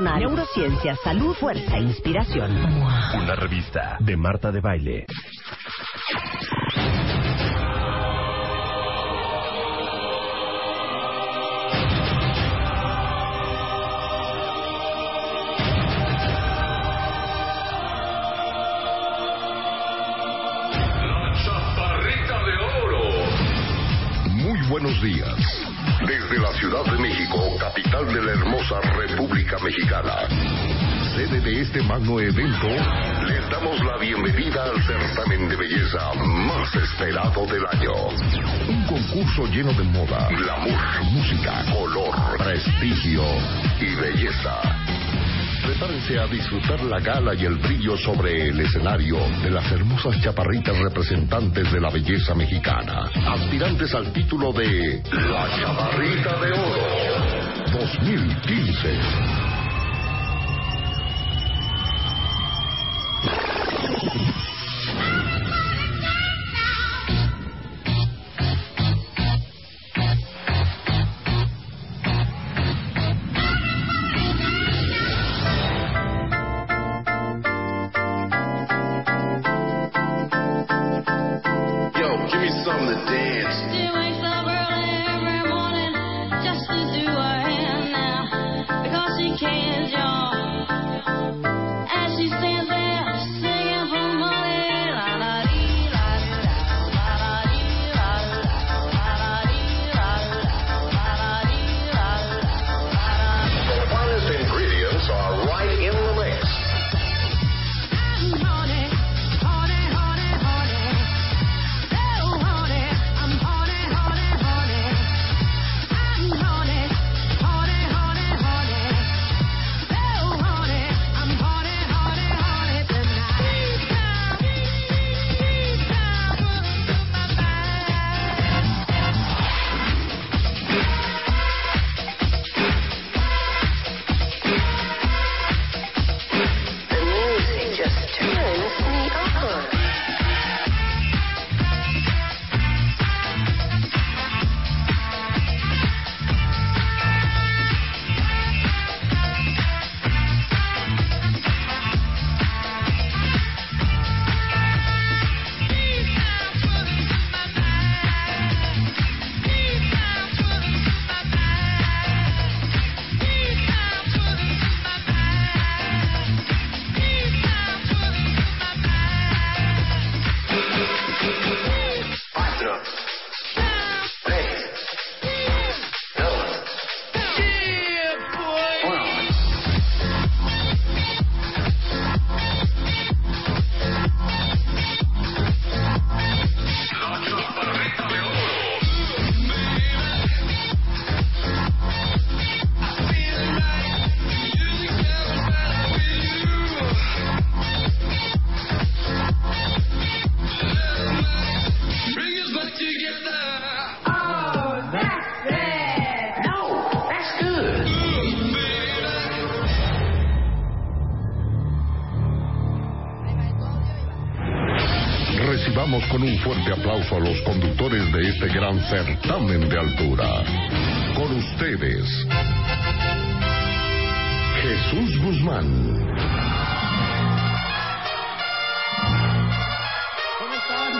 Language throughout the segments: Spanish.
neurociencia, salud, fuerza e inspiración. Una revista de Marta de Baile. Muy buenos días. Desde la Ciudad de México, capital de la hermosa República Mexicana. Sede de este magno evento, les damos la bienvenida al certamen de belleza más esperado del año. Un concurso lleno de moda, glamour, música, color, prestigio y belleza. Prepárense a disfrutar la gala y el brillo sobre el escenario de las hermosas chaparritas representantes de la belleza mexicana, aspirantes al título de La Chaparrita de Oro 2015. Recibamos con un fuerte aplauso a los conductores de este gran certamen de altura. Con ustedes, Jesús Guzmán, ¿Cómo están?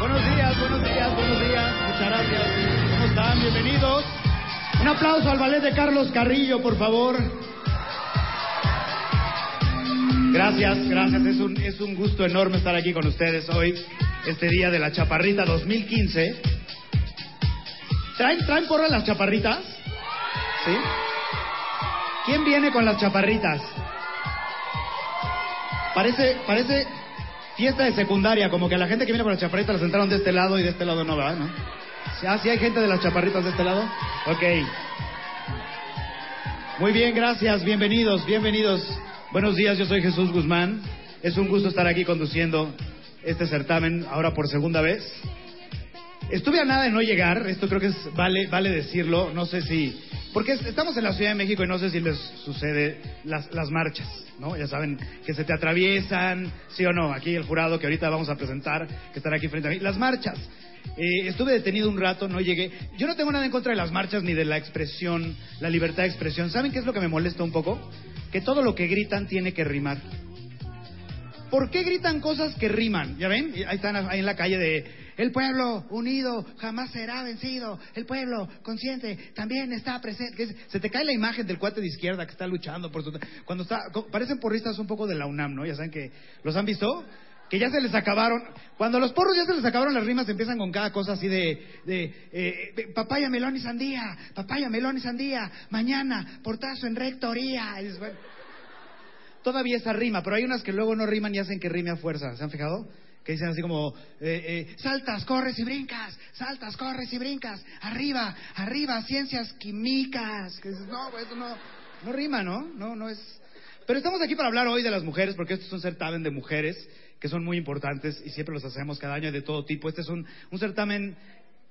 Buenos días, buenos días, buenos días. Muchas gracias. ¿Cómo están? Bienvenidos. Un aplauso al ballet de Carlos Carrillo, por favor. Gracias, gracias. Es un, es un gusto enorme estar aquí con ustedes hoy, este día de la Chaparrita 2015. ¿Traen, traen porra las chaparritas? ¿Sí? ¿Quién viene con las chaparritas? Parece, parece fiesta de secundaria, como que la gente que viene con las chaparritas las sentaron de este lado y de este lado no, ¿verdad? ¿No? ¿Ah, sí hay gente de las chaparritas de este lado? Ok. Muy bien, gracias. Bienvenidos, bienvenidos. Buenos días, yo soy Jesús Guzmán. Es un gusto estar aquí conduciendo este certamen ahora por segunda vez. Estuve a nada de no llegar, esto creo que es, vale, vale decirlo, no sé si... Porque es- estamos en la Ciudad de México y no sé si les sucede las, las marchas, ¿no? Ya saben, que se te atraviesan, sí o no, aquí el jurado que ahorita vamos a presentar, que estará aquí frente a mí. Las marchas. Eh, estuve detenido un rato, no llegué. Yo no tengo nada en contra de las marchas ni de la expresión, la libertad de expresión. ¿Saben qué es lo que me molesta un poco? Que todo lo que gritan tiene que rimar. ¿Por qué gritan cosas que riman? ¿Ya ven? Ahí están ahí en la calle de el pueblo unido jamás será vencido. El pueblo consciente también está presente. Se te cae la imagen del cuate de izquierda que está luchando por su... Cuando está... Parecen porristas un poco de la UNAM, ¿no? Ya saben que... ¿Los han visto? Que ya se les acabaron... Cuando los porros ya se les acabaron las rimas, empiezan con cada cosa así de... de eh, papaya, melón y sandía. Papaya, melón y sandía. Mañana, portazo en rectoría. Todavía esa rima, pero hay unas que luego no riman y hacen que rime a fuerza. ¿Se han fijado? Que dicen así como, eh, eh, saltas, corres y brincas, saltas, corres y brincas, arriba, arriba, ciencias químicas. Que dices, no, eso no, no rima, ¿no? No, no es... Pero estamos aquí para hablar hoy de las mujeres, porque esto es un certamen de mujeres que son muy importantes y siempre los hacemos cada año de todo tipo. Este es un, un certamen,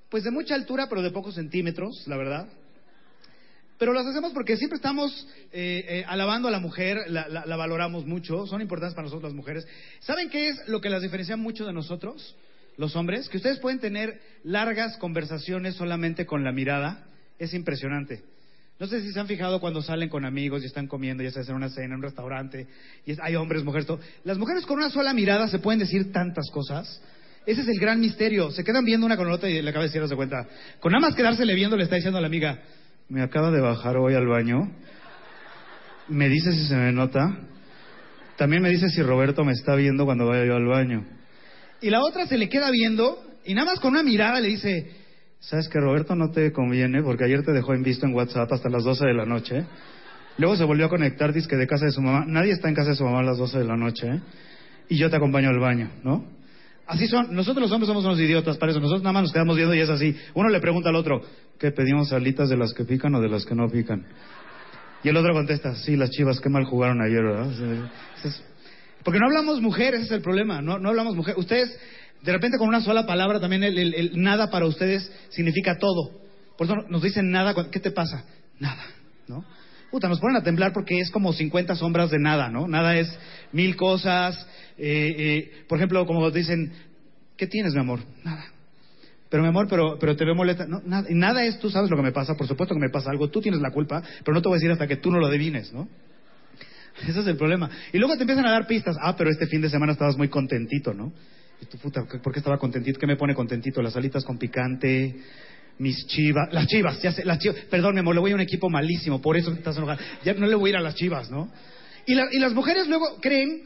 pues de mucha altura, pero de pocos centímetros, la verdad. Pero las hacemos porque siempre estamos eh, eh, alabando a la mujer, la valoramos mucho, son importantes para nosotros las mujeres. ¿Saben qué es lo que las diferencia mucho de nosotros, los hombres? Que ustedes pueden tener largas conversaciones solamente con la mirada. Es impresionante. No sé si se han fijado cuando salen con amigos y están comiendo, ya sea en una cena, en un restaurante, y hay hombres, mujeres, todo. Las mujeres con una sola mirada se pueden decir tantas cosas. Ese es el gran misterio. Se quedan viendo una con la otra y le acaba de decir, se cuenta. Con nada más quedársele viendo, le está diciendo a la amiga, me acaba de bajar hoy al baño. Me dice si se me nota. También me dice si Roberto me está viendo cuando vaya yo al baño. Y la otra se le queda viendo y nada más con una mirada le dice, ¿sabes que Roberto no te conviene? Porque ayer te dejó en visto en WhatsApp hasta las 12 de la noche. Luego se volvió a conectar, dice que de casa de su mamá. Nadie está en casa de su mamá a las 12 de la noche. ¿eh? Y yo te acompaño al baño, ¿no? Así son. Nosotros los hombres somos unos idiotas para eso. Nosotros nada más nos quedamos viendo y es así. Uno le pregunta al otro, ¿qué pedimos alitas de las que pican o de las que no pican? Y el otro contesta, sí, las chivas, qué mal jugaron ayer, ¿verdad? Porque no hablamos mujer, ese es el problema. No, no hablamos mujer. Ustedes, de repente con una sola palabra, también el, nada para ustedes significa todo. Por eso nos dicen nada, ¿qué te pasa? Nada, ¿no? Puta, nos ponen a temblar porque es como 50 sombras de nada, ¿no? Nada es mil cosas. eh, eh, por ejemplo, como dicen, ¿qué tienes, mi amor? Nada. Pero mi amor, pero, pero te veo molesta. No, nada, nada es, tú sabes lo que me pasa, por supuesto que me pasa algo, tú tienes la culpa, pero no te voy a decir hasta que tú no lo adivines, ¿no? Ese es el problema. Y luego te empiezan a dar pistas. Ah, pero este fin de semana estabas muy contentito, ¿no? Y tú, puta, ¿por qué estaba contentito? ¿Qué me pone contentito? Las alitas con picante, mis chivas. Las chivas, ya sé, las chivas. Perdón, mi amor, le voy a un equipo malísimo, por eso estás enojada. Ya no le voy a ir a las chivas, ¿no? Y, la- y las mujeres luego creen.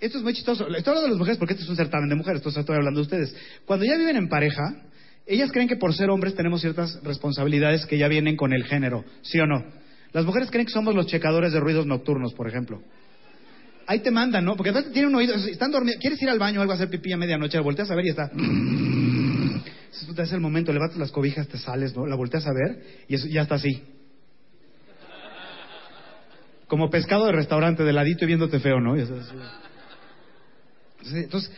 Esto es muy chistoso. Estoy hablando de las mujeres porque este es un certamen de mujeres, entonces estoy hablando de ustedes. Cuando ya viven en pareja, ellas creen que por ser hombres tenemos ciertas responsabilidades que ya vienen con el género, ¿sí o no? Las mujeres creen que somos los checadores de ruidos nocturnos, por ejemplo. Ahí te mandan, ¿no? Porque a veces tienen un oído, están dormidos, quieres ir al baño o algo a hacer pipí a medianoche, la volteas a ver y está... Es el momento, levantas las cobijas, te sales, ¿no? La volteas a ver y ya está así. Como pescado de restaurante, de ladito y viéndote feo, ¿no? Entonces,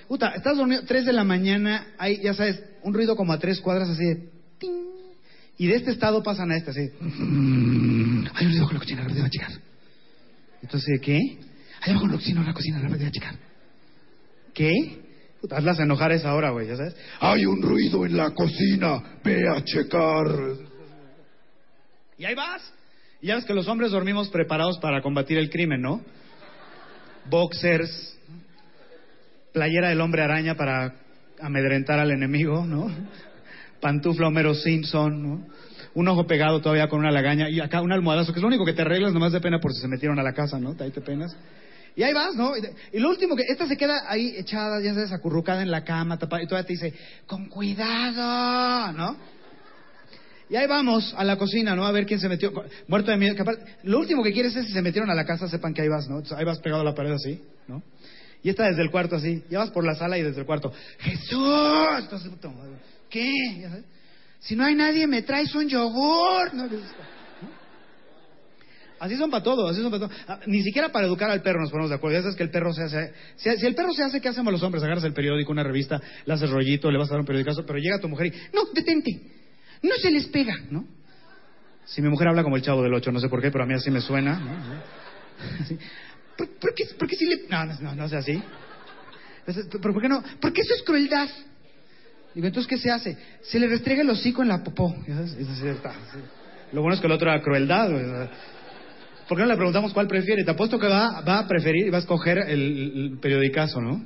puta, estás dormido, 3 de la mañana, hay, ya sabes, un ruido como a tres cuadras así de... ting. Y de este estado pasan a este, así. Hay un ruido con la cocina, la va a checar. Entonces, ¿qué? Hay abajo en la cocina, en la cocina, la va a checar. ¿Qué? Puta, hazlas enojar esa hora, güey, ya sabes. Hay un ruido en la cocina, ve a checar. Y ahí vas. Y ya ves que los hombres dormimos preparados para combatir el crimen, ¿no? Boxers, playera del hombre araña para amedrentar al enemigo, ¿no? Pantufla Homero Simpson, ¿no? Un ojo pegado todavía con una lagaña y acá un almohadazo, que es lo único que te arreglas nomás de pena por si se metieron a la casa, ¿no? Ahí te penas. Y ahí vas, ¿no? Y, lo último que, esta se queda ahí echada, ya sabes, acurrucada en la cama, tapada, y todavía te dice, con cuidado, ¿no? Y ahí vamos a la cocina, ¿no? A ver quién se metió. Muerto de miedo. aparte- lo último que quieres es si se metieron a la casa, sepan que ahí vas, ¿no? Ahí vas pegado a la pared así, ¿no? Y está desde el cuarto así. Ya vas por la sala y desde el cuarto. ¡Jesús! ¿Qué? Si no hay nadie, me traes un yogur. ¿no? Así son para todo, así son para todo. Ah, Ni siquiera para educar al perro nos ponemos de acuerdo. Ya sabes que el perro se hace... Si, el perro se hace, ¿qué hacemos los hombres? Agarras el periódico, una revista, le haces rollito, le vas a dar un periodicazo, pero llega tu mujer y... No, detente. No se les pega, ¿no? Si mi mujer habla como el chavo del ocho, no sé por qué, pero a mí así me suena. ¿no? ¿Por, qué, por qué si le.? No, no, no, no es así. Entonces, ¿Pero por qué no? Porque eso es crueldad. Digo, entonces, ¿qué se hace? Se le restrega el hocico en la popó. Sí sí. Lo bueno es que el otro era crueldad. güey. ¿Por qué no le preguntamos cuál prefiere? Te apuesto que va, va a preferir y va a escoger el, el periodicazo, ¿no?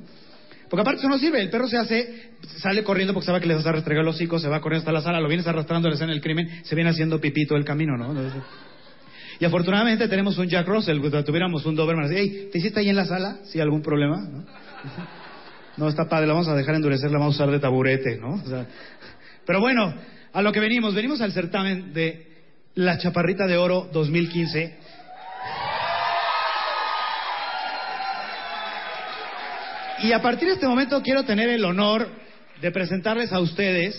Porque aparte eso no sirve. El perro se hace, sale corriendo porque sabe que le vas a restregar el hocico, se va corriendo hasta la sala, lo vienes arrastrando la escena del crimen, se viene haciendo pipí todo el camino, ¿no? Y afortunadamente tenemos un Jack Russell, tuviéramos un Doberman, hey, ¿te hiciste ahí en la sala? ¿Sí, algún problema? ¿No? No, está padre, la vamos a dejar endurecer, la vamos a usar de taburete, ¿no? O sea, pero bueno, a lo que venimos, venimos al certamen de La Chaparrita de Oro 2015. Y a partir de este momento quiero tener el honor de presentarles a ustedes.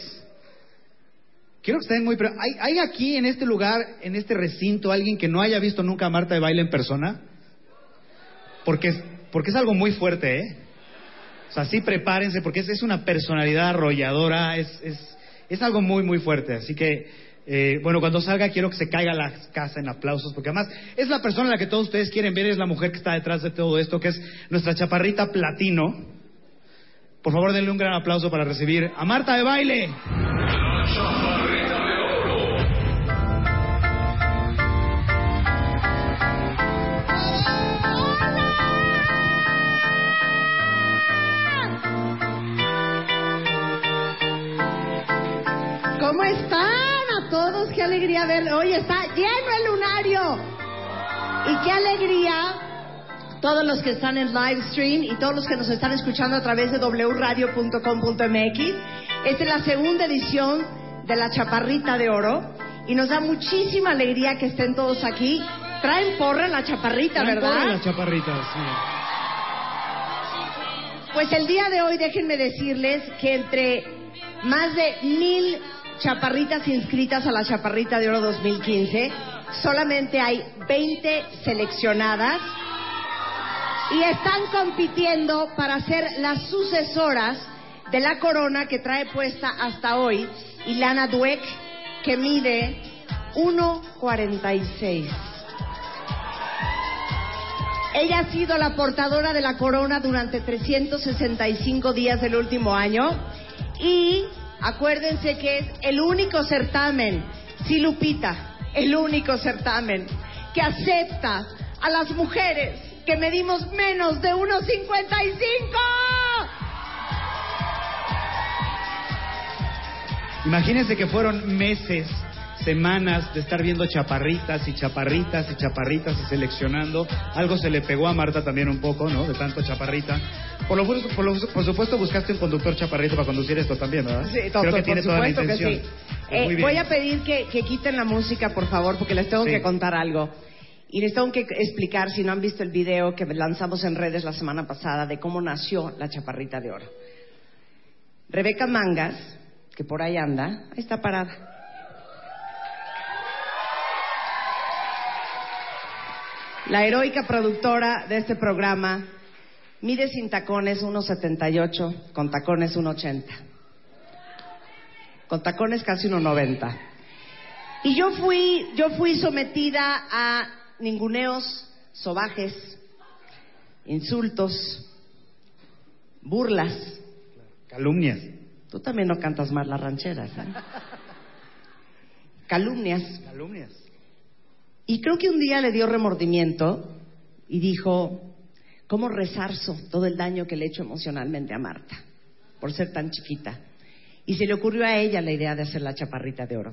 Quiero que estén muy... pre- ¿Hay, ¿Hay aquí en este lugar, en este recinto, alguien que no haya visto nunca a Marta de baile en persona? Porque, porque es algo muy fuerte, ¿eh? O sea, sí prepárense porque es, es una personalidad arrolladora, es, es, es algo muy, muy fuerte. Así que, eh, bueno, cuando salga quiero que se caiga la casa en aplausos, porque además es la persona a la que todos ustedes quieren ver, es la mujer que está detrás de todo esto, que es nuestra chaparrita platino. Por favor, denle un gran aplauso para recibir a Marta de baile. Alegría verlo. Hoy está lleno el lunario. Y qué alegría todos los que están en live stream y todos los que nos están escuchando a través de wradio.com.mx. Esta es la segunda edición de la Chaparrita de Oro y nos da muchísima alegría que estén todos aquí. Traen porra en la Chaparrita, Traen ¿verdad? todas las chaparritas, sí. Pues el día de hoy déjenme decirles que entre más de mil chaparritas inscritas a la Chaparrita de Oro 2015, solamente hay 20 seleccionadas y están compitiendo para ser las sucesoras de la corona que trae puesta hasta hoy Ilana Dweck, que mide 1.46. Ella ha sido la portadora de la corona durante 365 días del último año y acuérdense que es el único certamen, sí Lupita, el único certamen que acepta a las mujeres que medimos menos de 1.55. Imagínense que fueron meses, semanas de estar viendo chaparritas y chaparritas y chaparritas y seleccionando. Algo se le pegó a Marta también un poco, ¿no? De tanto chaparrita. Por, lo, por, lo- por supuesto buscaste un conductor chaparrito para conducir esto también, ¿verdad? Sí, Creo doctor, que tiene toda la que intención. sí. Eh, voy a pedir que, que quiten la música, por favor, porque les tengo Sí. que contar algo. Y les tengo que explicar, si no han visto el video que lanzamos en redes la semana pasada, de cómo nació la Chaparrita de Oro. Rebeca Mangas, que por ahí anda, ahí está parada. La heroica productora de este programa mide sin tacones 1,78, con tacones 1,80 con tacones casi 1.90. Y yo fui, yo fui sometida a ninguneos sobajes, insultos, burlas. Calumnias. Tú también no cantas más las rancheras, ¿eh? Calumnias. Calumnias. Y creo que un día le dio remordimiento y dijo, ¿cómo resarzo todo el daño que le he hecho emocionalmente a Marta por ser tan chiquita? Y se le ocurrió a ella la idea de hacer la chaparrita de oro,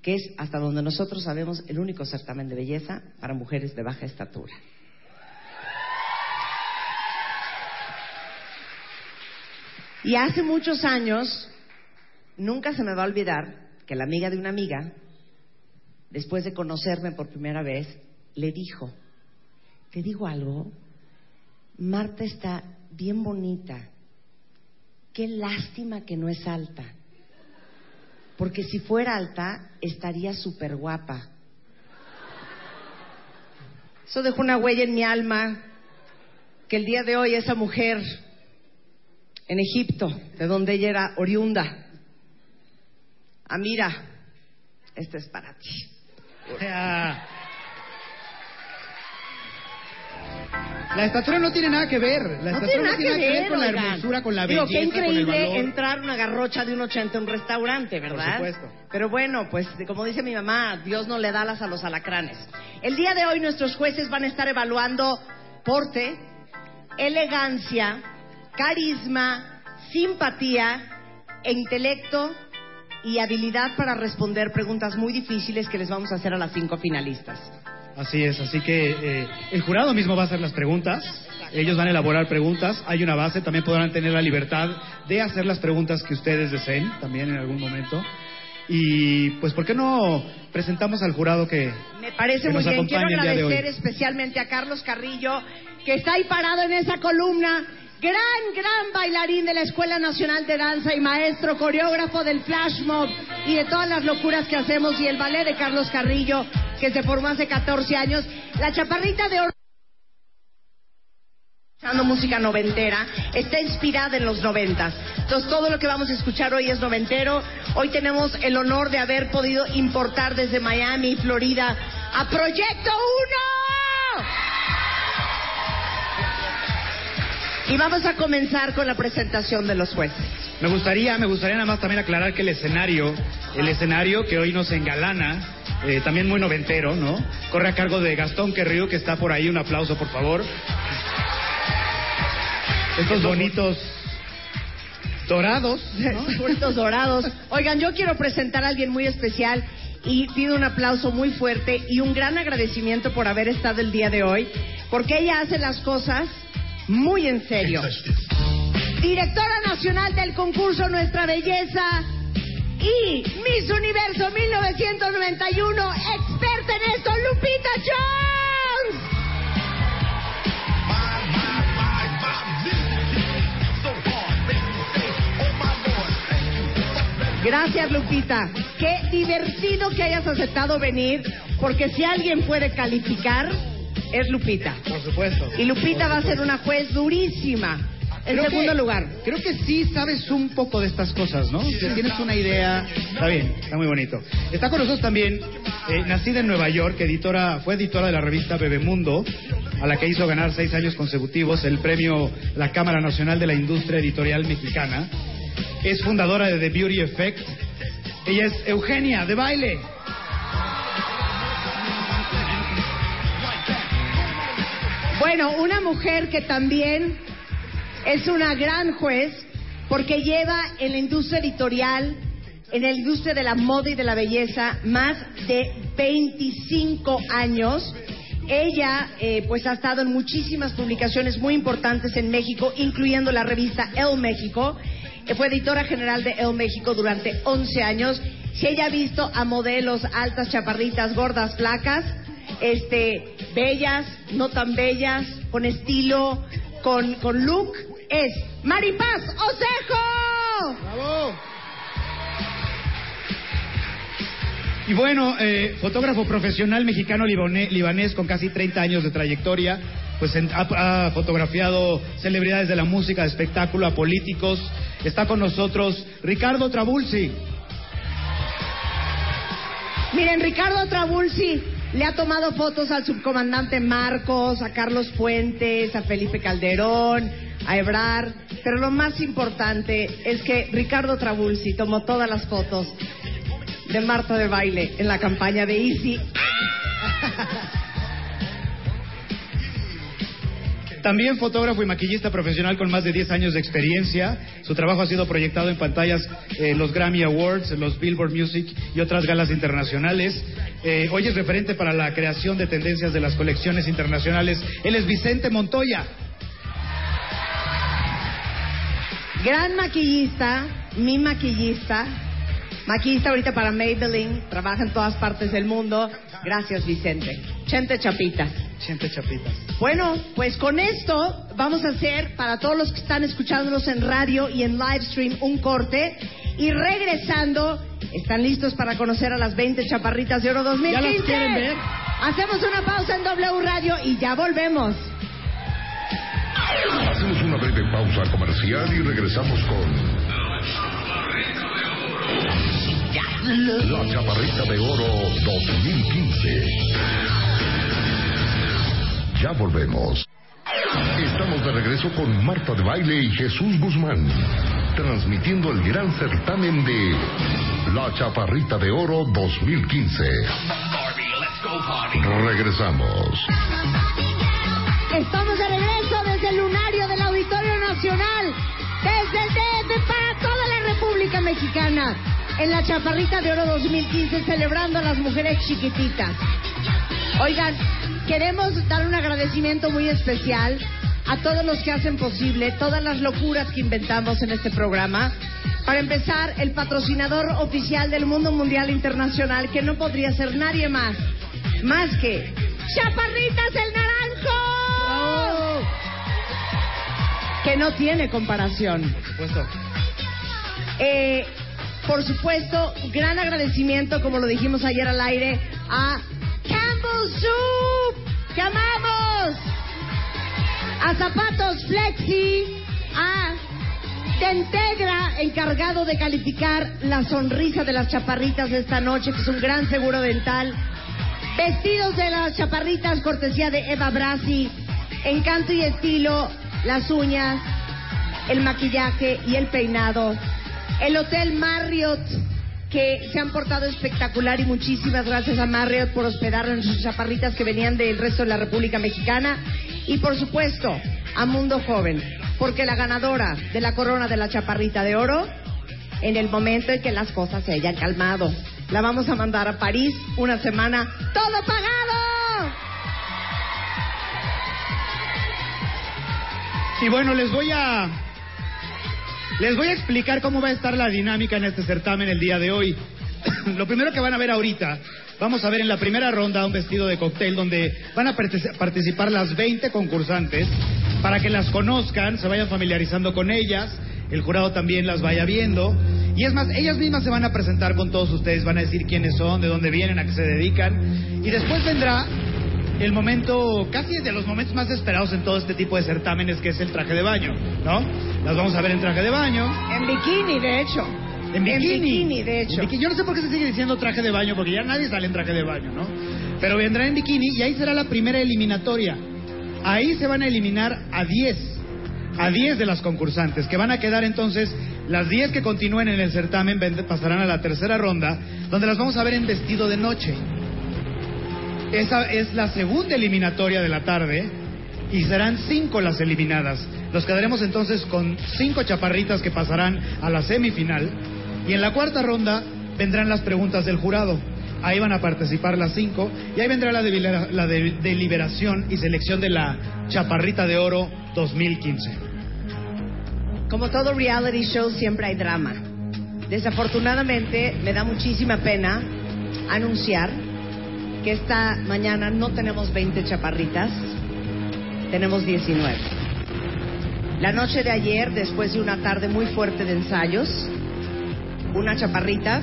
que es, hasta donde nosotros sabemos, el único certamen de belleza para mujeres de baja estatura. Y hace muchos años, nunca se me va a olvidar que la amiga de una amiga, después de conocerme por primera vez, le dijo, te digo algo, Marta está bien bonita, qué lástima que no es alta. porque si fuera alta, estaría súper guapa. Eso dejó una huella en mi alma, que el día de hoy esa mujer en Egipto, de donde ella era oriunda, Amira, este es para ti. La estatura no tiene nada que ver. La No estatura tiene nada que ver, con la hermosura, con la Digo, belleza, qué increíble con el valor. entrar una garrocha de un 80 a un restaurante, ¿verdad? Por supuesto. Pero bueno, pues como dice mi mamá, Dios no le da alas a los alacranes. El día de hoy nuestros jueces van a estar evaluando porte, elegancia, carisma, simpatía e intelecto y habilidad para responder preguntas muy difíciles que les vamos a hacer a las cinco finalistas. Así es, así que eh, el jurado mismo va a hacer las preguntas. Ellos van a elaborar preguntas. Hay una base, también podrán tener la libertad de hacer las preguntas que ustedes deseen, también en algún momento. Y pues, ¿por qué no presentamos al jurado que, Me parece que muy nos bien. Quiero agradecer especialmente a Carlos Carrillo, que está ahí parado en esa columna. Gran, gran bailarín de la Escuela Nacional de Danza y maestro coreógrafo del Flash Mob y de todas las locuras que hacemos y el ballet de Carlos Carrillo, que se formó hace 14 años. La chaparrita de oro música noventera, está inspirada en los noventas. Entonces todo lo que vamos a escuchar hoy es noventero. Hoy tenemos el honor de haber podido importar desde Miami, Florida, a Proyecto 1. Y vamos a comenzar con la presentación de los jueces. Me gustaría, me gustaría nada más también aclarar que el escenario, el escenario que hoy nos engalana, eh, también muy noventero, ¿no? Corre a cargo de Gastón Querrío, que está por ahí. Un aplauso, por favor. Estos bonitos dorados, ¿no? Puertos dorados. Oigan, yo quiero presentar a alguien muy especial y pido un aplauso muy fuerte y un gran agradecimiento por haber estado el día de hoy, porque ella hace las cosas muy en serio. Directora nacional del concurso Nuestra Belleza y Miss Universo 1991, experta en esto, Lupita Jones. Gracias, Lupita. Qué divertido que hayas aceptado venir, porque si alguien puede calificar, es Lupita. Por supuesto. Y Lupita va a ser una juez durísima. En Creo segundo que- lugar. Creo que sí sabes un poco de estas cosas, ¿no? Que tienes una idea. Está bien, está muy bonito. Está con nosotros también, eh, nacida en Nueva York, editora, fue editora de la revista Bebemundo, a la que hizo ganar seis años consecutivos el premio La Cámara Nacional de la Industria Editorial Mexicana. Es fundadora de The Beauty Effect. Ella es Eugenia de baile. Bueno, una mujer que también es una gran juez porque lleva en la industria editorial, en la industria de la moda y de la belleza, más de 25 años. Ella, eh, pues, ha estado en muchísimas publicaciones muy importantes en México, incluyendo la revista El México. Fue editora general de El México durante 11 años. Si ella ha visto a modelos altas, chaparritas, gordas, flacas, este, bellas, no tan bellas, con estilo, con, con look, es Maripaz Osejo. ¡Bravo! Y bueno, eh, fotógrafo profesional mexicano libanés con casi 30 años de trayectoria, pues en- ha, ha fotografiado celebridades de la música, de espectáculo, a políticos. Está con nosotros Ricardo Trabulsi. Miren, Ricardo Trabulsi le ha tomado fotos al subcomandante Marcos, a Carlos Fuentes, a Felipe Calderón, a Ebrar, pero lo más importante es que Ricardo Trabulsi tomó todas las fotos de Marta de baile en la campaña de Easy. También fotógrafo y maquillista profesional con más de 10 años de experiencia. Su trabajo ha sido proyectado en pantallas en los Grammy Awards, los Billboard Music y otras galas internacionales. Eh, hoy es referente para la creación de tendencias de las colecciones internacionales. Él es Vicente Montoya. Gran maquillista, mi maquillista, maquillista ahorita para Maybelline, trabaja en todas partes del mundo. Gracias, Vicente. Chente Chapitas. Siente chapitas. Bueno, pues con esto vamos a hacer para todos los que están escuchándonos en radio y en live stream un corte y regresando ¿Están listos para conocer a las 20 chaparritas de oro 2015? ¿Ya las quieren ver? Hacemos una pausa en W Radio y ya volvemos. Hacemos una breve pausa comercial y regresamos con La Chaparrita de Oro 2015. Ya volvemos. Estamos de regreso con Marta de Baile y Jesús Guzmán, transmitiendo el gran certamen de La Chaparrita de Oro 2015. Regresamos. Estamos de regreso desde el lunario del Auditorio Nacional, desde el DF para toda la República Mexicana, en la Chaparrita de Oro 2015, celebrando a las mujeres chiquititas. Oigan, queremos dar un agradecimiento muy especial a todos los que hacen posible todas las locuras que inventamos en este programa. Para empezar, el patrocinador oficial del mundo mundial internacional, que no podría ser nadie más, más que Chaparritas el Naranjo, que no tiene comparación. Por supuesto. Eh, por supuesto, gran agradecimiento, como lo dijimos ayer al aire, a Campbell Soup, que amamos, a Zapatos Flexi, a Tentegra, encargado de calificar la sonrisa de las chaparritas de esta noche, que es un gran seguro dental, vestidos de las chaparritas, cortesía de Eva Brasi, encanto y estilo, las uñas, el maquillaje y el peinado. El Hotel Marriott, que se han portado espectacular y muchísimas gracias a Marriott por hospedar a sus chaparritas que venían del resto de la República Mexicana. Y por supuesto, a Mundo Joven, porque la ganadora de la corona de la chaparrita de oro, en el momento en que las cosas se hayan calmado, la vamos a mandar a París una semana, todo pagado. Y bueno, les voy a les voy a explicar cómo va a estar la dinámica en este certamen el día de hoy. Lo primero que van a ver ahorita, vamos a ver en la primera ronda un vestido de cóctel donde van a partic- participar las 20 concursantes para que las conozcan, se vayan familiarizando con ellas, el jurado también las vaya viendo. Y es más, ellas mismas se van a presentar con todos ustedes, van a decir quiénes son, de dónde vienen, a qué se dedican. Y después vendrá el momento, casi de los momentos más esperados en todo este tipo de certámenes, que es el traje de baño, ¿no? Las vamos a ver en traje de baño. En bikini, de hecho. En bikini. de hecho. En bikini. Yo no sé por qué se sigue diciendo traje de baño, porque ya nadie sale en traje de baño, ¿no? Pero vendrá en bikini y ahí será la primera eliminatoria. Ahí se van a eliminar a 10. A 10 de las concursantes, que van a quedar entonces, las 10 que continúen en el certamen pasarán a la tercera ronda, donde las vamos a ver en vestido de noche. Esa es la segunda eliminatoria de la tarde y serán cinco las eliminadas. Nos quedaremos entonces con cinco chaparritas que pasarán a la semifinal y en la cuarta ronda vendrán las preguntas del jurado. Ahí van a participar las cinco y ahí vendrá la, delibera- la de- deliberación y selección de la chaparrita de oro 2015. Como todo reality show, siempre hay drama. Desafortunadamente, me da muchísima pena anunciar que esta mañana no tenemos 20 chaparritas, tenemos 19. La noche de ayer, después de una tarde muy fuerte de ensayos, una chaparrita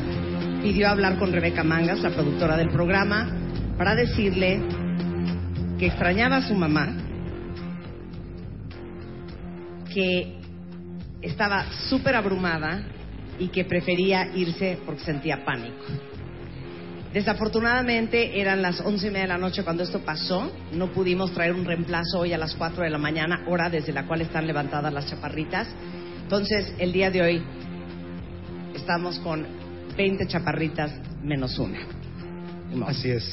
pidió hablar con Rebeca Mangas, la productora del programa, para decirle que extrañaba a su mamá, que estaba súper abrumada y que prefería irse porque sentía pánico. Desafortunadamente eran las once y media de la noche cuando esto pasó. No pudimos traer un reemplazo hoy a las 4 de la mañana, hora desde la cual están levantadas las chaparritas. Entonces, el día de hoy estamos con 20 chaparritas menos una. Así es.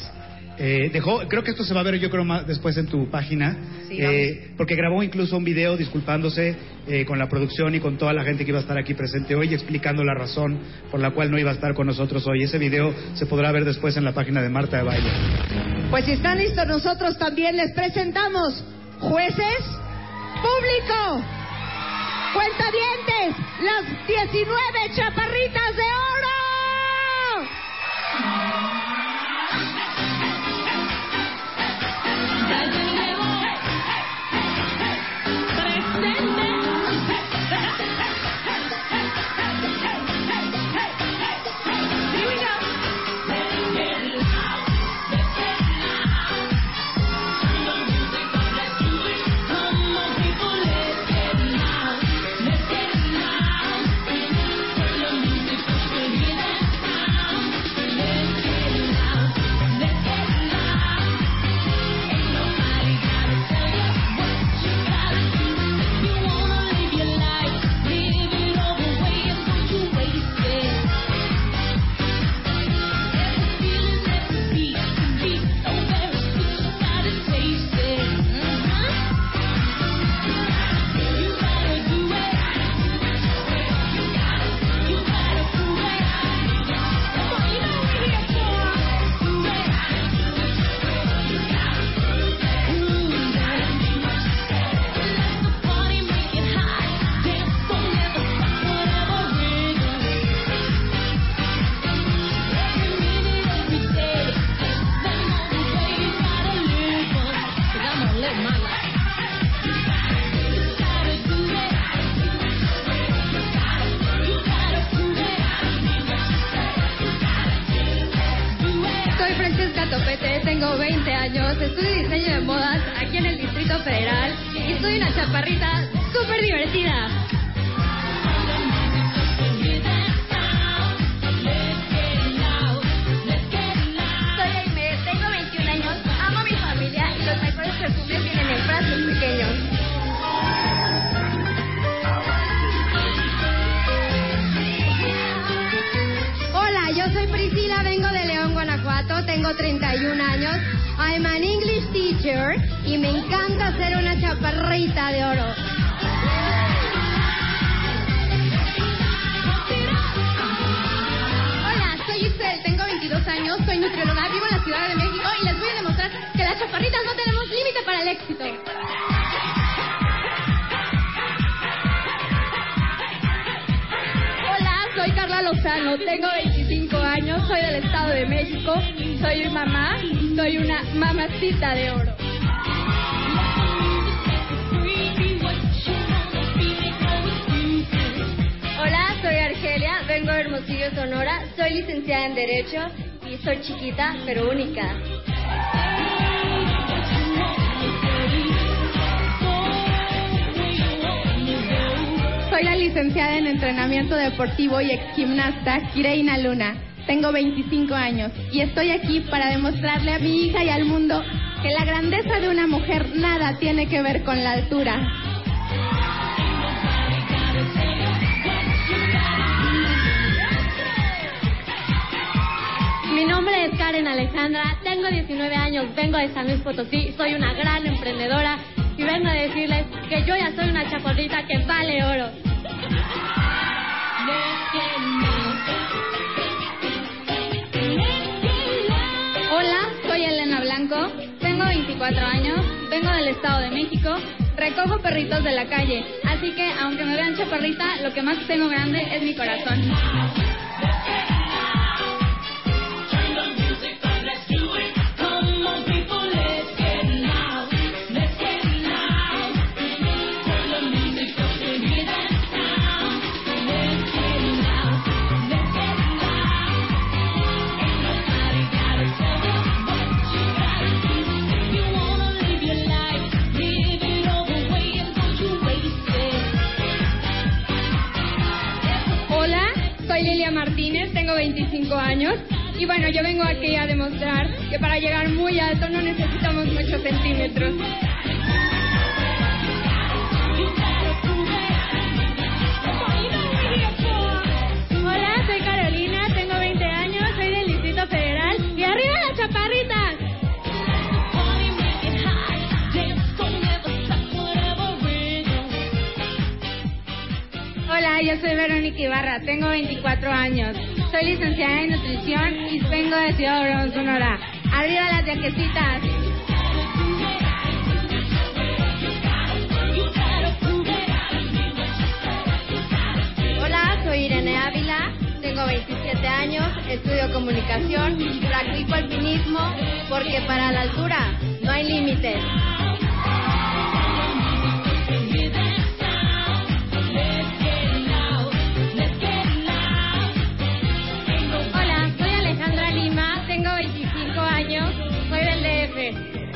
Eh, dejó, creo que esto se va a ver yo creo más después en tu página, Sí, eh, porque grabó incluso un video disculpándose eh, con la producción y con toda la gente que iba a estar aquí presente hoy, explicando la razón por la cual no iba a estar con nosotros hoy. Ese video se podrá ver después en la página de Marta de Baile. Pues si están listos, nosotros también les presentamos jueces, público, cuentavientes, las 19 chaparritas de oro. Y me encanta ser una chaparrita de oro. Hola, soy Isel, tengo 22 años, soy nutrióloga, vivo en la Ciudad de México y les voy a demostrar que las chaparritas no tenemos límite para el éxito. Hola, soy Carla Lozano, tengo 25 años, soy del Estado de México, soy mamá, soy una mamacita de oro. Hola, soy Argelia, vengo de Hermosillo, Sonora, soy licenciada en Derecho y soy chiquita pero única. Soy la licenciada en entrenamiento deportivo y ex gimnasta Kireina Luna. Tengo 25 años y estoy aquí para demostrarle a mi hija y al mundo que la grandeza de una mujer nada tiene que ver con la altura. Mi nombre es Karen Alejandra, tengo 19 años, vengo de San Luis Potosí, soy una gran emprendedora y vengo a decirles que yo ya soy una chaparrita que vale oro. 24 años, vengo del Estado de México, recojo perritos de la calle, así que aunque me vean chaparrita, lo que más tengo grande es mi corazón. 25 años y bueno, yo vengo aquí a demostrar que para llegar muy alto no necesitamos muchos centímetros. Hola, soy Carolina, tengo 20 años, soy del Distrito Federal y arriba las chaparritas. Hola, yo soy Verónica Ibarra, tengo 24 años. Soy licenciada en nutrición y vengo de Ciudad Obregón, Sonora. Arriba las viajecitas. Hola, soy Irene Ávila, tengo 27 años, estudio comunicación, practico alpinismo porque para la altura no hay límites.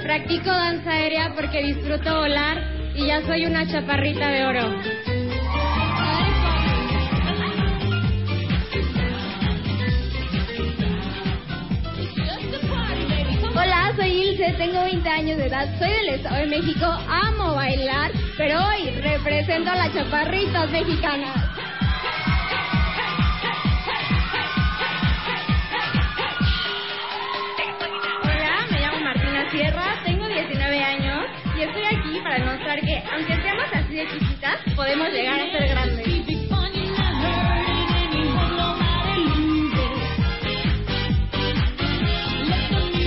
Practico danza aérea porque disfruto volar y ya soy una chaparrita de oro. Hola, soy Ilse, tengo 20 años de edad, soy del Estado de México, amo bailar, pero hoy represento a las chaparritas mexicanas. Hola, me llamo Martina Sierra, tengo 19 años y estoy aquí para demostrar que, aunque seamos así de chiquitas, podemos llegar a ser grandes.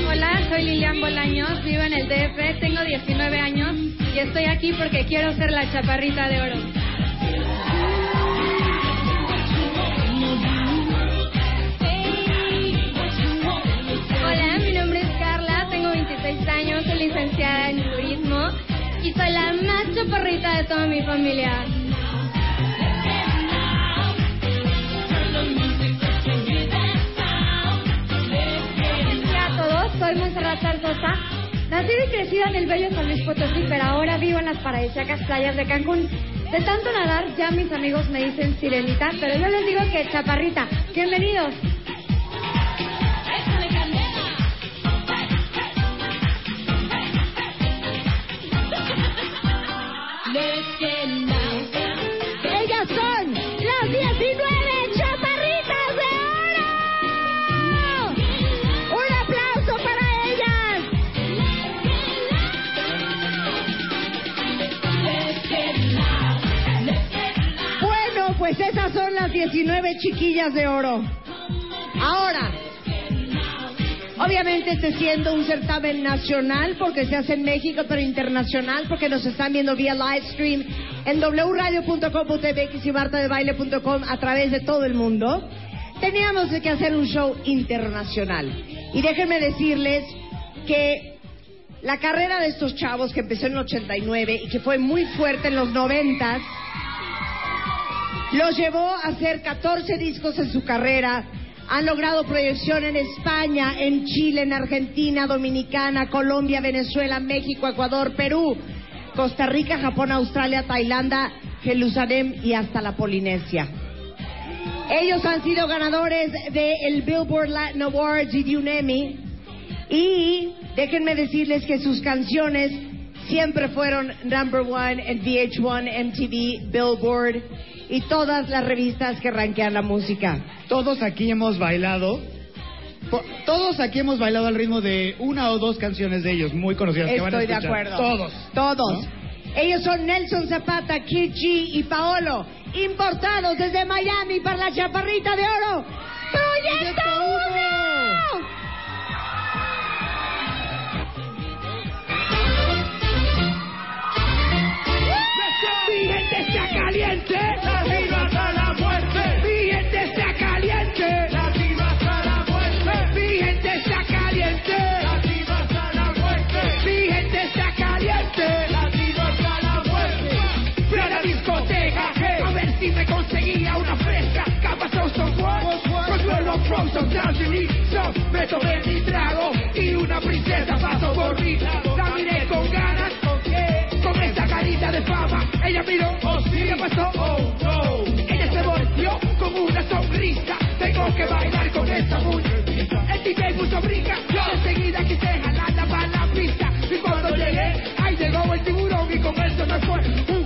Hola, soy Lilian Bolaños, vivo en el DF, tengo 19 años y estoy aquí porque quiero ser la chaparrita de oro. Hola, mi nombre es Carla, tengo 26 años, soy licenciada soy la más chaparrita de toda mi familia. Hola a todos, Soy Montserrat Zarzosa. Nacida y crecida en el bello San Luis Potosí, pero ahora vivo en las paradisíacas playas de Cancún. De tanto nadar, ya mis amigos me dicen sirenita, pero yo les digo que chaparrita. Bienvenidos. Pues esas son las 19 chiquillas de oro. Ahora, obviamente este siendo un certamen nacional porque se hace en México, pero internacional porque nos están viendo vía live stream en wradio.com.mx y martadebaile.com a través de todo el mundo. Teníamos que hacer un show internacional. Y déjenme decirles que la carrera de estos chavos que empezó en el 89 y que fue muy fuerte en los 90 los llevó a hacer 14 discos en su carrera. Han logrado proyección en España, en Chile, en Argentina, Dominicana, Colombia, Venezuela, México, Ecuador, Perú, Costa Rica, Japón, Australia, Tailandia, Jerusalén y hasta la Polinesia. Ellos han sido ganadores del Billboard Latin Awards y de un Emmy. Y déjenme decirles que sus canciones siempre fueron number one en VH1, MTV, Billboard y todas las revistas que rankean la música. Todos aquí hemos bailado. po- Todos aquí hemos bailado al ritmo de una o dos canciones de ellos, muy conocidas. que van a Estoy de escuchar. acuerdo. Todos. Todos. Ellos son Nelson Zapata, G y Paolo, importados desde Miami para la Chaparrita de Oro. ¡Proyecto 1! Caliente, arriba hasta la muerte. Mi gente está caliente, arriba hasta la muerte. Mi gente está caliente, arriba hasta la muerte. Mi gente está caliente, arriba hasta la muerte. Fui a la discoteca a ver si me conseguía una fresca. Capas son Con nuevo Frozen, Dancing So, me tomé mi trago y una princesa pasó por mí. La miré con ganas, carita de fama. Ella miró, oh sí, ¿qué pasó? Oh no. Ella se volvió con una sonrisa. Tengo que bailar con esta muñeca. El DJ puso brinca, yo enseguida quise jalarla para la pista. Y cuando llegué, ahí llegó el tiburón y con eso me fue.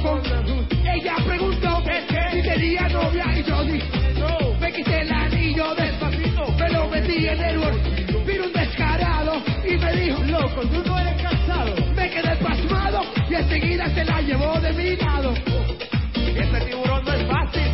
Ella preguntó si tenía novia y yo dije Me quité el anillo despacito, me lo metí en el bolsillo. Vino un descarado y me dijo, loco, tú no eres casado. Me quedé pasmado y enseguida se la llevó de mi lado. Este tiburón no es fácil,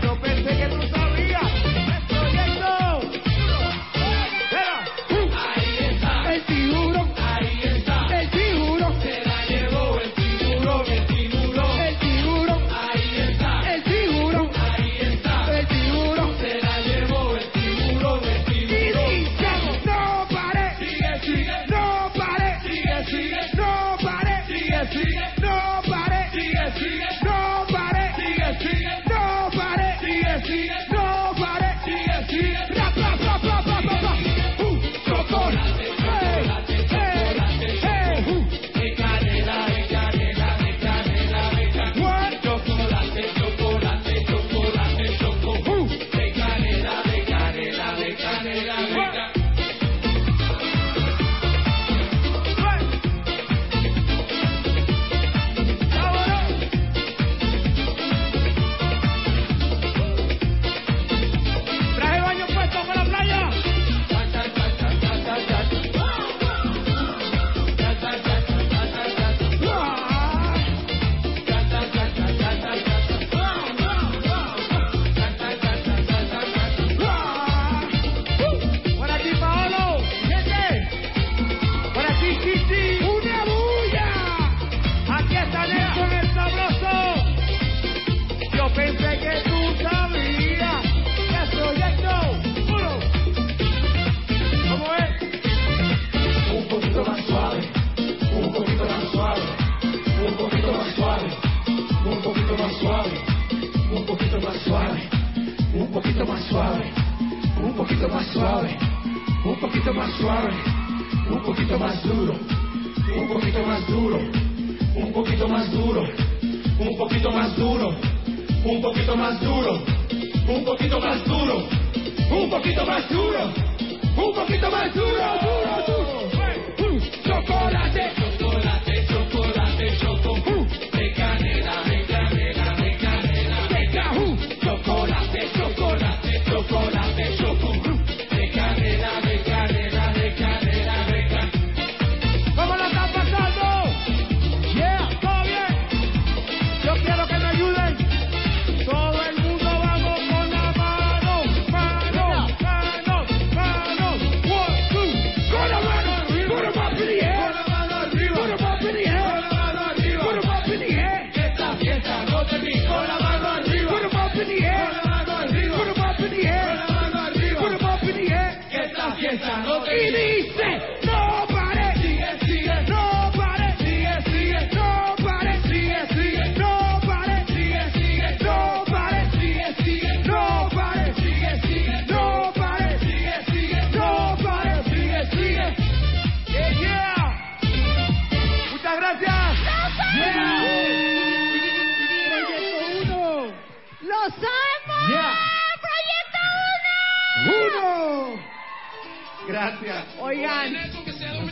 Oigan,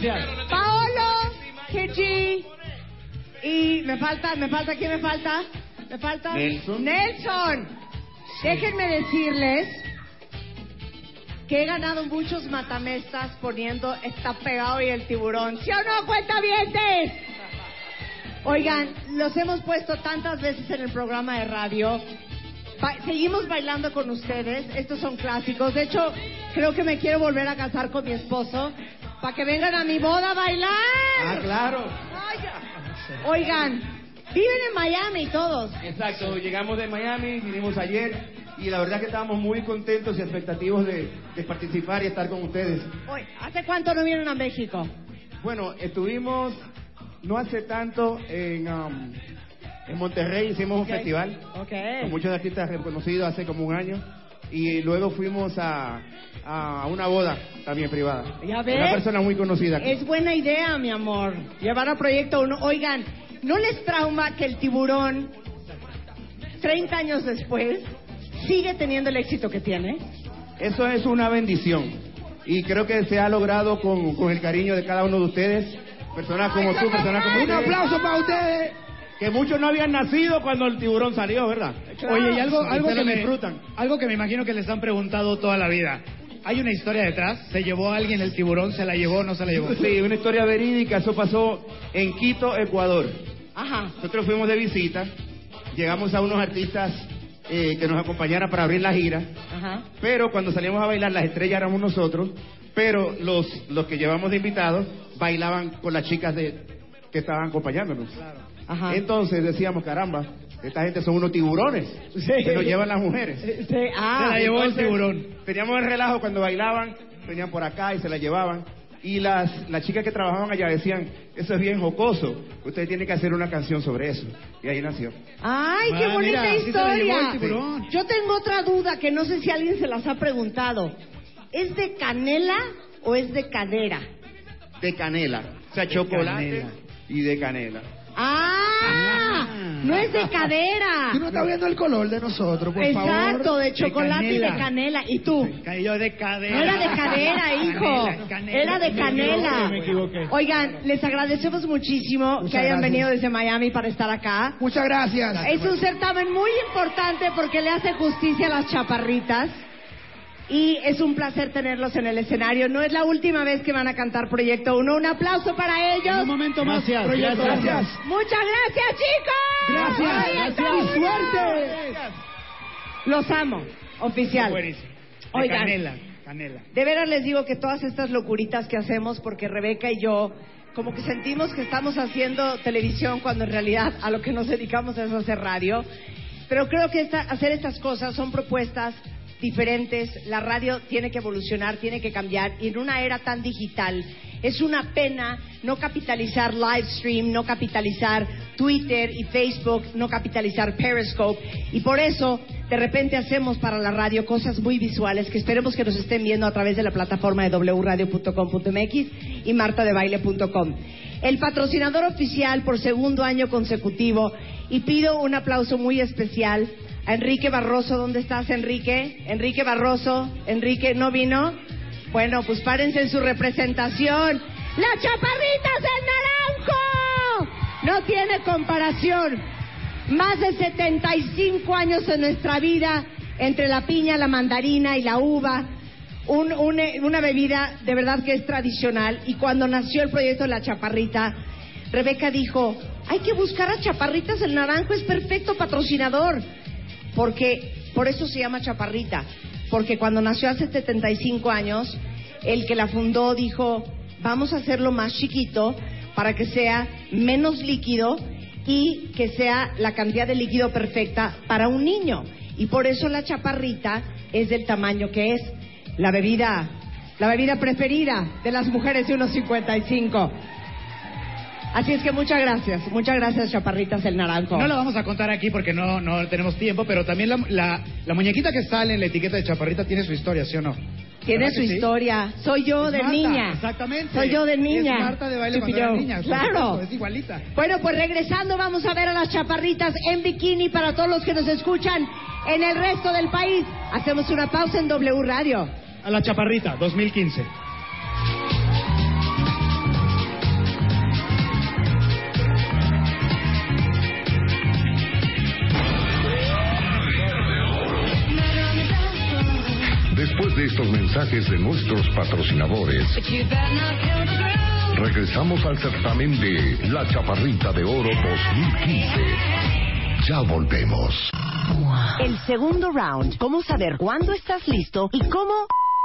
Gracias. Paolo, Keji y me falta, me falta, ¿quién me falta? Me falta Nelson. Nelson. Déjenme decirles que he ganado muchos matamestas poniendo está pegado y el tiburón. ¿Sí o no, cuenta Oigan, los hemos puesto tantas veces en el programa de radio. Ba- seguimos bailando con ustedes. Estos son clásicos. De hecho, creo que me quiero volver a casar con mi esposo para que vengan a mi boda a bailar. Ah, claro. Oigan, viven en Miami todos. Exacto, llegamos de Miami, vinimos ayer y la verdad que estábamos muy contentos y expectativos de, de participar y estar con ustedes. Oye, ¿Hace cuánto no vienen a México? Bueno, estuvimos no hace tanto en, um, en Monterrey, hicimos un Ok. festival Ok. con muchos artistas reconocidos hace como un año y luego fuimos a, a una boda también privada. ¿Ya Una ves? persona muy conocida. aquí. Es buena idea, mi amor. Llevar a Proyecto Uno. Oigan, ¿no les trauma que el tiburón, 30 años después, sigue teniendo el éxito que tiene? Eso es una bendición y creo que se ha logrado con, con el cariño de cada uno de ustedes, personas como tú, personas como Un ustedes. aplauso para ustedes. Que muchos no habían nacido cuando el tiburón salió, ¿verdad? Oye, y algo, algo, que me, disfrutan. algo que me imagino que les han preguntado toda la vida. ¿Hay una historia detrás? ¿Se llevó a alguien el tiburón? ¿Se la llevó no se la llevó? Sí, una historia verídica, eso pasó en Quito, Ecuador. Ajá. Nosotros fuimos de visita, llegamos a unos artistas eh, que nos acompañaran para abrir la gira, Ajá. pero cuando salíamos a bailar las estrellas éramos nosotros, pero los, los que llevamos de invitados bailaban con las chicas de, que estaban acompañándonos. Ajá. Entonces decíamos, caramba, esta gente son unos tiburones, se nos llevan las mujeres. Sí, ah, Se la llevó el tiburón. Teníamos el relajo cuando bailaban, venían por acá y se la llevaban. Y las, las chicas que trabajaban allá decían, eso es bien jocoso, usted tiene que hacer una canción sobre eso. Y ahí nació. Ay, qué Ah, bonita mira, sí historia. Yo tengo otra duda que no sé si alguien se las ha preguntado. ¿Es de canela o es de cadera? De canela. O sea, chocolate canela. y de canela. Ah, no es de cadera. Tú no estás viendo el color de nosotros, por favor. Exacto, de chocolate y de canela. ¿Y tú? Cayó de cadera. No era de cadera, hijo. Canela, canela. Era de Me canela. equivoqué, me equivoqué. Oigan, les agradecemos muchísimo Muchas que hayan gracias. venido desde Miami para estar acá. Muchas gracias. Es un certamen muy importante porque le hace justicia a las chaparritas. Y es un placer tenerlos en el escenario. No es la última vez que van a cantar Proyecto 1. Un aplauso para ellos. Un momento más. Gracias, Proyecto gracias. Uno. Muchas gracias, chicos. Gracias, suerte. Los amo, oficial. Buenísimo. De Oigan. canela, canela. De veras les digo que todas estas locuritas que hacemos, porque Rebeca y yo, como que sentimos que estamos haciendo televisión cuando en realidad a lo que nos dedicamos es hacer radio. Pero creo que esta- hacer estas cosas son propuestas diferentes. La radio tiene que evolucionar, tiene que cambiar. Y en una era tan digital, es una pena no capitalizar live stream, no capitalizar Twitter y Facebook, no capitalizar Periscope. Y por eso de repente hacemos para la radio cosas muy visuales que esperemos que nos estén viendo a través de la plataforma de wradio.com.mx y martadebaile.com. El patrocinador oficial por segundo año consecutivo y pido un aplauso muy especial a Enrique Barroso. ¿Dónde estás, Enrique? Enrique Barroso. Enrique, ¿no vino? Bueno, pues párense en su representación. ¡Las chaparritas del naranjo! No tiene comparación. Más de 75 años en nuestra vida entre la piña, la mandarina y la uva. Un- un- una bebida de verdad que es tradicional. Y cuando nació el proyecto de la chaparrita, Rebeca dijo, hay que buscar a Chaparritas el Naranjo, es perfecto patrocinador. Porque, por eso se llama Chaparrita. Porque cuando nació hace 75 años, el que la fundó dijo, vamos a hacerlo más chiquito para que sea menos líquido y que sea la cantidad de líquido perfecta para un niño. Y por eso la chaparrita es del tamaño que es. La bebida, la bebida preferida de las mujeres de 1.55. Así es que muchas gracias, muchas gracias Chaparritas el Naranjo. No lo vamos a contar aquí porque no, no tenemos tiempo, pero también la, la, la muñequita que sale en la etiqueta de Chaparrita tiene su historia, ¿sí o no? Tiene ¿Verdad su sí? historia. Soy yo Es de Marta, niña. Exactamente. Soy yo de niña. Es Marta de baile cuando era niña. Claro. Es igualita. Bueno, pues regresando vamos a ver a las chaparritas en bikini para todos los que nos escuchan en el resto del país. Hacemos una pausa en W Radio. A la Chaparrita, 2015. Estos mensajes de nuestros patrocinadores, regresamos al certamen de La Chaparrita de Oro 2015. Ya volvemos. El segundo round. ¿Cómo saber cuándo estás listo y cómo